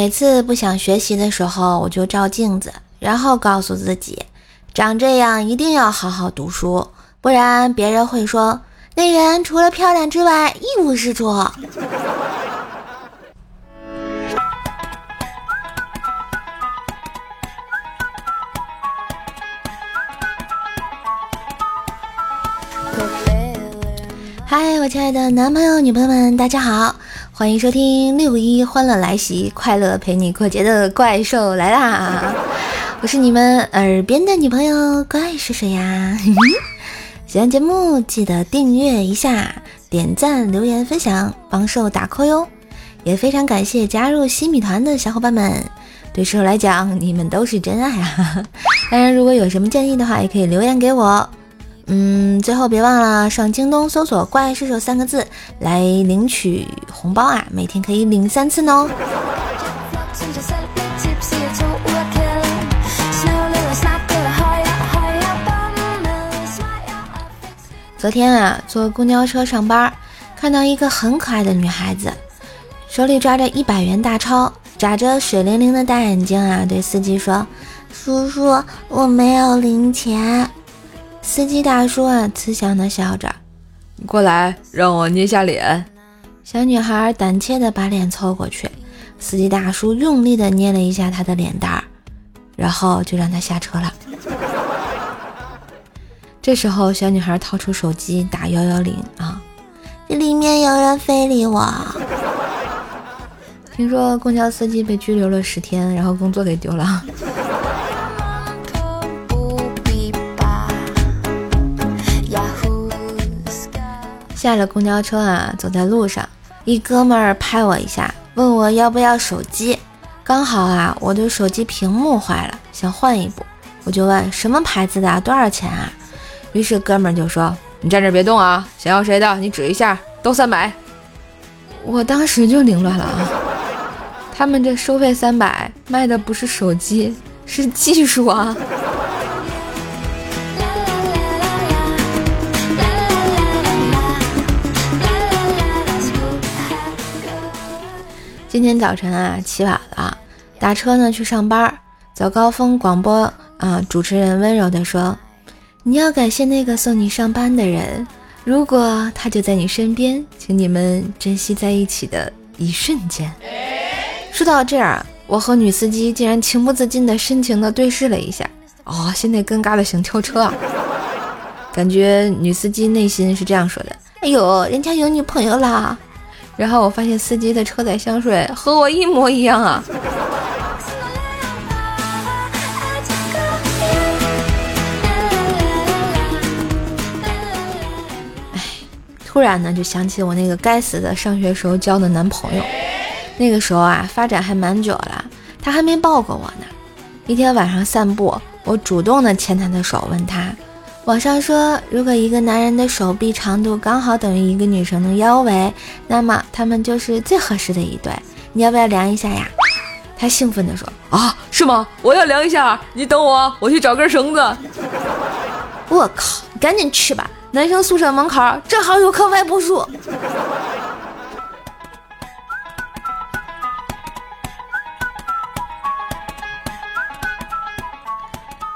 每次不想学习的时候，我就照镜子，然后告诉自己，长这样一定要好好读书，不然别人会说那人除了漂亮之外一无是处。嗨，我亲爱的男朋友、女朋友们，大家好，欢迎收听六一欢乐来袭，快乐陪你过节的怪兽来啦！我是你们耳边的女朋友，怪是谁呀？喜欢节目记得订阅一下，点赞、留言、分享，帮兽打 call 哟！也非常感谢加入新米团的小伙伴们，对兽来讲，你们都是真爱啊！当然，如果有什么建议的话，也可以留言给我。嗯，最后别忘了上京东搜索“怪兽手”三个字来领取红包啊！每天可以领三次呢。昨天啊，坐公交车上班，看到一个很可爱的女孩子，手里抓着一百元大钞，眨着水灵灵的大眼睛啊，对司机说：“叔叔，我没有零钱。”司机大叔啊，慈祥的笑着，你过来，让我捏下脸。小女孩胆怯的把脸凑过去，司机大叔用力的捏了一下她的脸蛋儿，然后就让她下车了。这时候，小女孩掏出手机打幺幺零啊，这里面有人非礼我。听说公交司机被拘留了十天，然后工作给丢了。下了公交车啊，走在路上，一哥们儿拍我一下，问我要不要手机。刚好啊，我的手机屏幕坏了，想换一部，我就问什么牌子的，多少钱啊？于是哥们儿就说：“你站这儿别动啊，想要谁的你指一下，都三百。”我当时就凌乱了啊，他们这收费三百，卖的不是手机，是技术啊。今天早晨啊，起晚了，打车呢去上班。早高峰广播啊，主持人温柔地说：“你要感谢那个送你上班的人，如果他就在你身边，请你们珍惜在一起的一瞬间。”说到这儿，我和女司机竟然情不自禁的深情的对视了一下。哦，现在尴尬的想跳车啊！感觉女司机内心是这样说的：“哎呦，人家有女朋友啦。”然后我发现司机的车载香水和我一模一样啊！哎，突然呢就想起我那个该死的上学时候交的男朋友，那个时候啊发展还蛮久了，他还没抱过我呢。一天晚上散步，我主动的牵他的手，问他。网上说，如果一个男人的手臂长度刚好等于一个女生的腰围，那么他们就是最合适的一对。你要不要量一下呀？他兴奋地说：“啊，是吗？我要量一下。你等我，我去找根绳子。”我靠，赶紧去吧！男生宿舍门口正好有棵歪脖树。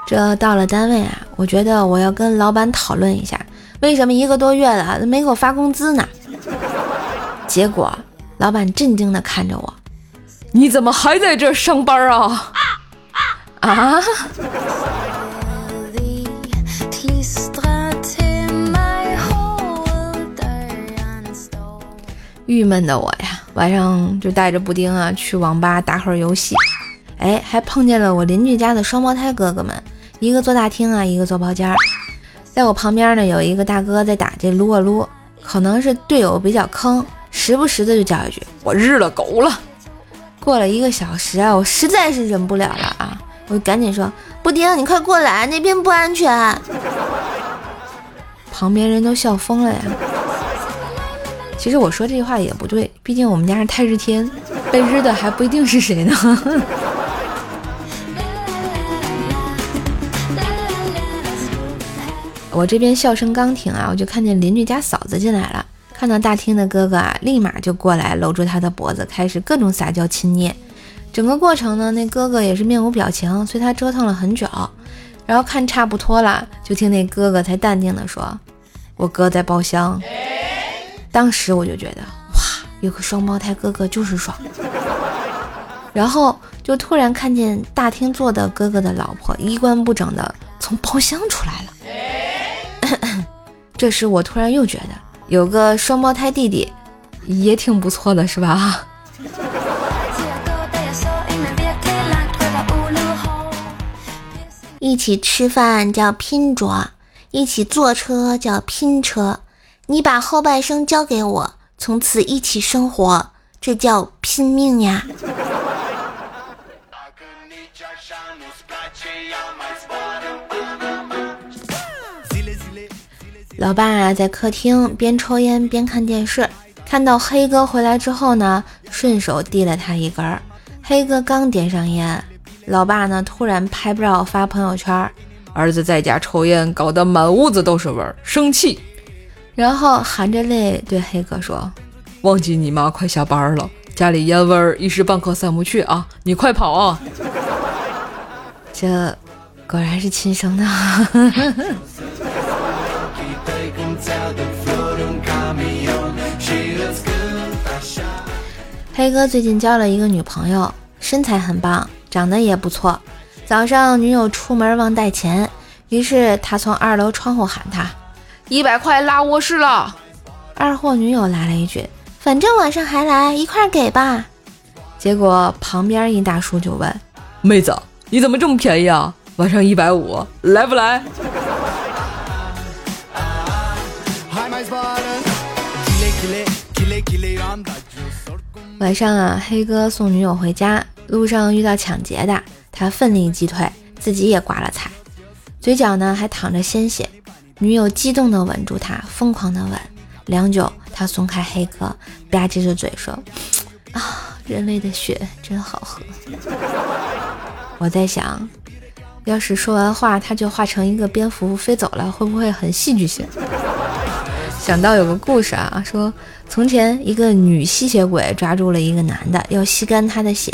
这到了单位啊，我觉得我要跟老板讨论一下，为什么一个多月了没给我发工资呢？结果老板震惊的看着我，你怎么还在这上班啊？啊？郁闷的我呀，晚上就带着布丁啊去网吧打会儿游戏，哎，还碰见了我邻居家的双胞胎哥哥们。一个坐大厅啊，一个坐包间儿，在我旁边呢，有一个大哥在打这撸啊撸，可能是队友比较坑，时不时的就叫一句“我日了狗了”。过了一个小时啊，我实在是忍不了了啊，我就赶紧说：“布丁，你快过来，那边不安全。”旁边人都笑疯了呀。其实我说这句话也不对，毕竟我们家是太日天，被日的还不一定是谁呢。我这边笑声刚停啊，我就看见邻居家嫂子进来了。看到大厅的哥哥啊，立马就过来搂住他的脖子，开始各种撒娇亲昵。整个过程呢，那哥哥也是面无表情，随他折腾了很久，然后看差不多了，就听那哥哥才淡定的说：“我哥在包厢。”当时我就觉得，哇，有个双胞胎哥哥就是爽。然后就突然看见大厅坐的哥哥的老婆衣冠不整的从包厢出来了。这时我突然又觉得，有个双胞胎弟弟也挺不错的，是吧？一起吃饭叫拼桌，一起坐车叫拼车。你把后半生交给我，从此一起生活，这叫拼命呀！老爸在客厅边抽烟边看电视，看到黑哥回来之后呢，顺手递了他一根儿。黑哥刚点上烟。老爸呢？突然拍照发朋友圈，儿子在家抽烟，搞得满屋子都是味儿，生气。然后含着泪对黑哥说：“忘记你妈快下班了，家里烟味儿一时半刻散不去啊，你快跑啊！”这果然是亲生的。黑哥最近交了一个女朋友，身材很棒。长得也不错。早上女友出门忘带钱，于是他从二楼窗户喊他：“一百块拉卧室了。”二货女友来了一句：“反正晚上还来，一块给吧。”结果旁边一大叔就问：“妹子，你怎么这么便宜啊？晚上一百五，来不来？”晚上啊，黑哥送女友回家。路上遇到抢劫的，他奋力击退，自己也挂了彩，嘴角呢还淌着鲜血。女友激动地吻住他，疯狂地吻。良久，他松开黑哥，吧唧着嘴说：“ 啊，人类的血真好喝。”我在想，要是说完话他就化成一个蝙蝠飞走了，会不会很戏剧性？想到有个故事啊，说从前一个女吸血鬼抓住了一个男的，要吸干他的血。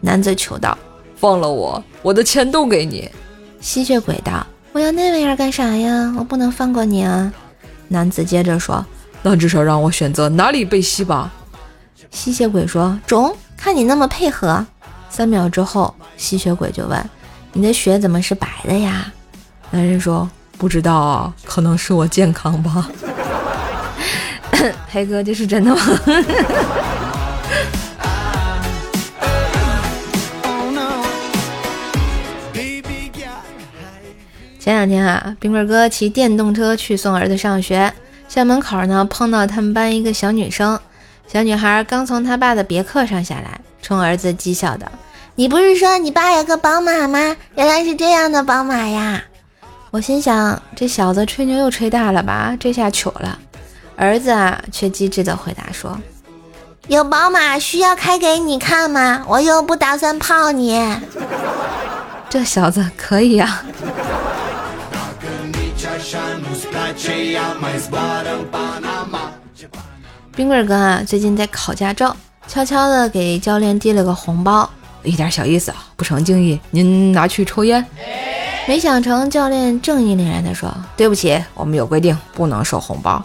男子求道：“放了我，我的钱都给你。”吸血鬼道：“我要那玩意儿干啥呀？我不能放过你啊！”男子接着说：“那至少让我选择哪里被吸吧。”吸血鬼说：“中，看你那么配合。”三秒之后，吸血鬼就问：“你的血怎么是白的呀？”男人说：“不知道啊，可能是我健康吧。” 黑哥，这是真的吗？前两天啊，冰棍哥骑电动车去送儿子上学，校门口呢碰到他们班一个小女生。小女孩刚从他爸的别克上下来，冲儿子讥笑道：“你不是说你爸有个宝马吗？原来是这样的宝马呀！”我心想，这小子吹牛又吹大了吧？这下糗了。儿子啊，却机智的回答说：“有宝马需要开给你看吗？我又不打算泡你。”这小子可以啊。冰棍哥啊，最近在考驾照，悄悄的给教练递了个红包，一点小意思啊，不成敬意，您拿去抽烟。没想成，教练正义凛然的说：“对不起，我们有规定，不能收红包。”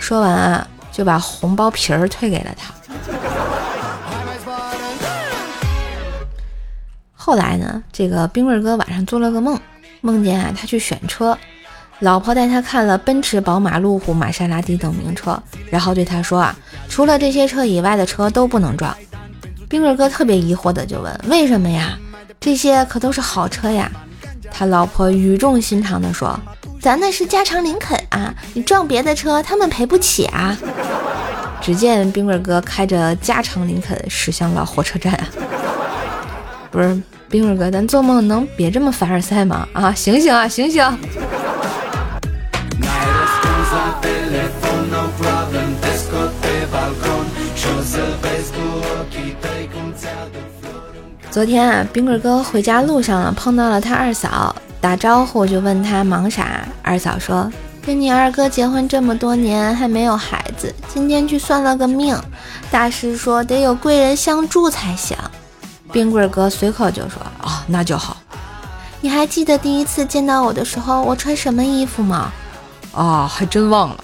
说完啊，就把红包皮儿退给了他。后来呢，这个冰棍哥晚上做了个梦，梦见啊他去选车。老婆带他看了奔驰、宝马、路虎、玛莎拉蒂等名车，然后对他说：“啊，除了这些车以外的车都不能撞。”冰棍哥特别疑惑的就问：“为什么呀？这些可都是好车呀！”他老婆语重心长的说：“咱那是加长林肯啊，你撞别的车，他们赔不起啊。”只见冰棍哥开着加长林肯驶向了火车站啊！不是冰棍哥，咱做梦能别这么凡尔赛吗？啊，醒醒啊，醒醒！昨天啊，冰棍哥回家路上碰到了他二嫂，打招呼就问他忙啥。二嫂说：“跟你二哥结婚这么多年还没有孩子，今天去算了个命，大师说得有贵人相助才行。”冰棍哥随口就说：“啊，那就好。你还记得第一次见到我的时候，我穿什么衣服吗？”啊，还真忘了。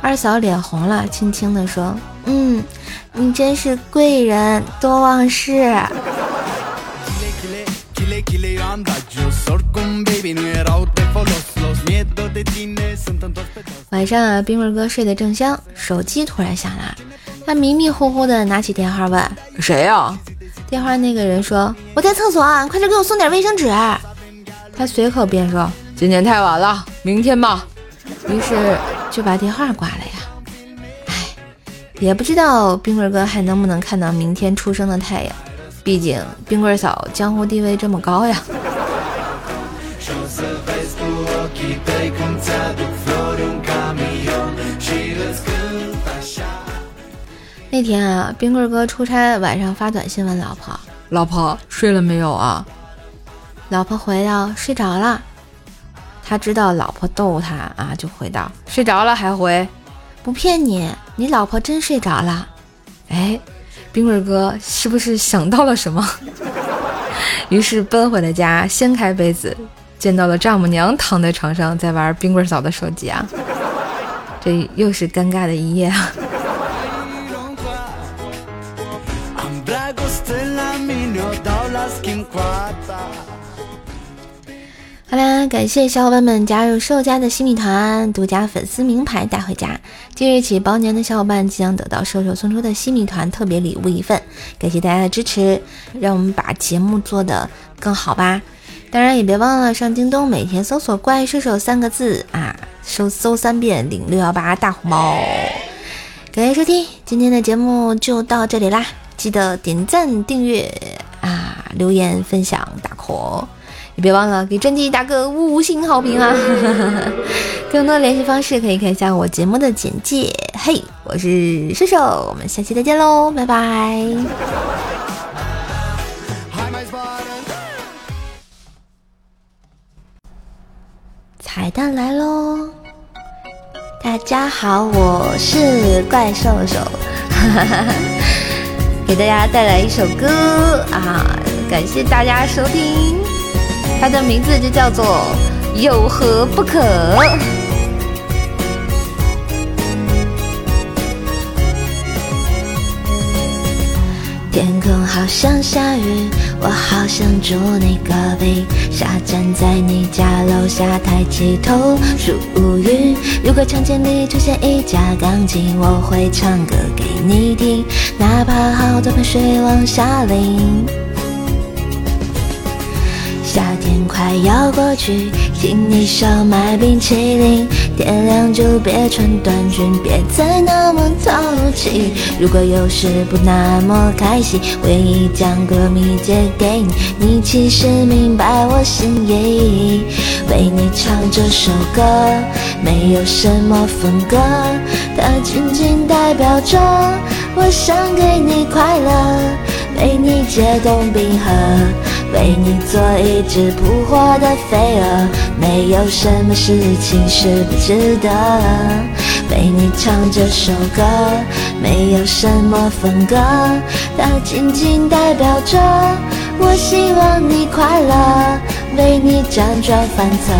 二嫂脸红了，轻轻地说：“嗯，你真是贵人多忘事。”晚上啊，冰棍哥睡得正香，手机突然响了，他迷迷糊糊的拿起电话问：“谁呀？”电话那个人说：“我在厕所，快点给我送点卫生纸。”他随口便说：“今天太晚了，明天吧。”于是就把电话挂了呀。哎，也不知道冰棍哥还能不能看到明天出生的太阳，毕竟冰棍嫂江湖地位这么高呀。那天啊，冰棍哥出差，晚上发短信问老婆：“老婆睡了没有啊？”老婆回道：“睡着了。”他知道老婆逗他啊，就回道：“睡着了还回？不骗你，你老婆真睡着了。”哎，冰棍哥是不是想到了什么？于是奔回了家，掀开被子，见到了丈母娘躺在床上在玩冰棍嫂的手机啊！这又是尴尬的一夜啊！好啦，感谢小伙伴们加入兽家的新米团，独家粉丝名牌带回家。即日起，包年的小伙伴即将得到兽兽送出的新米团特别礼物一份。感谢大家的支持，让我们把节目做得更好吧。当然也别忘了上京东，每天搜索“怪兽手”三个字啊，搜搜三遍领六幺八大红包。感谢收听，今天的节目就到这里啦，记得点赞、订阅啊，留言、分享、打 call。也别忘了给专辑打个五星好评啊！更多联系方式可以看一下我节目的简介。嘿，我是射手，我们下期再见喽，拜拜！彩蛋来喽！大家好，我是怪兽手，给大家带来一首歌啊！感谢大家收听。它的名字就叫做《有何不可》。天空好像下雨，我好想住你隔壁，傻站在你家楼下，抬起头数乌云。如果场景里出现一架钢琴，我会唱歌给你听，哪怕好多盆水往下淋。夏天快要过去，请你少买冰淇淋。天亮就别穿短裙，别再那么淘气。如果有时不那么开心，我愿意将歌迷借给你。你其实明白我心意，为你唱这首歌，没有什么风格，它仅仅代表着我想给你快乐，为你解冻冰河。为你做一只扑火的飞蛾，没有什么事情是不值得。为你唱这首歌，没有什么风格，它仅仅代表着我希望你快乐。为你辗转反侧，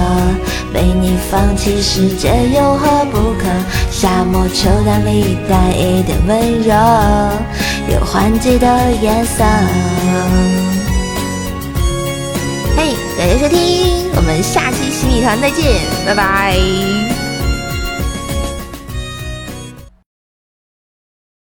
为你放弃世界有何不可？夏末秋凉里带一点温柔，有换季的颜色。感谢收听，我们下期洗米团再见，拜拜。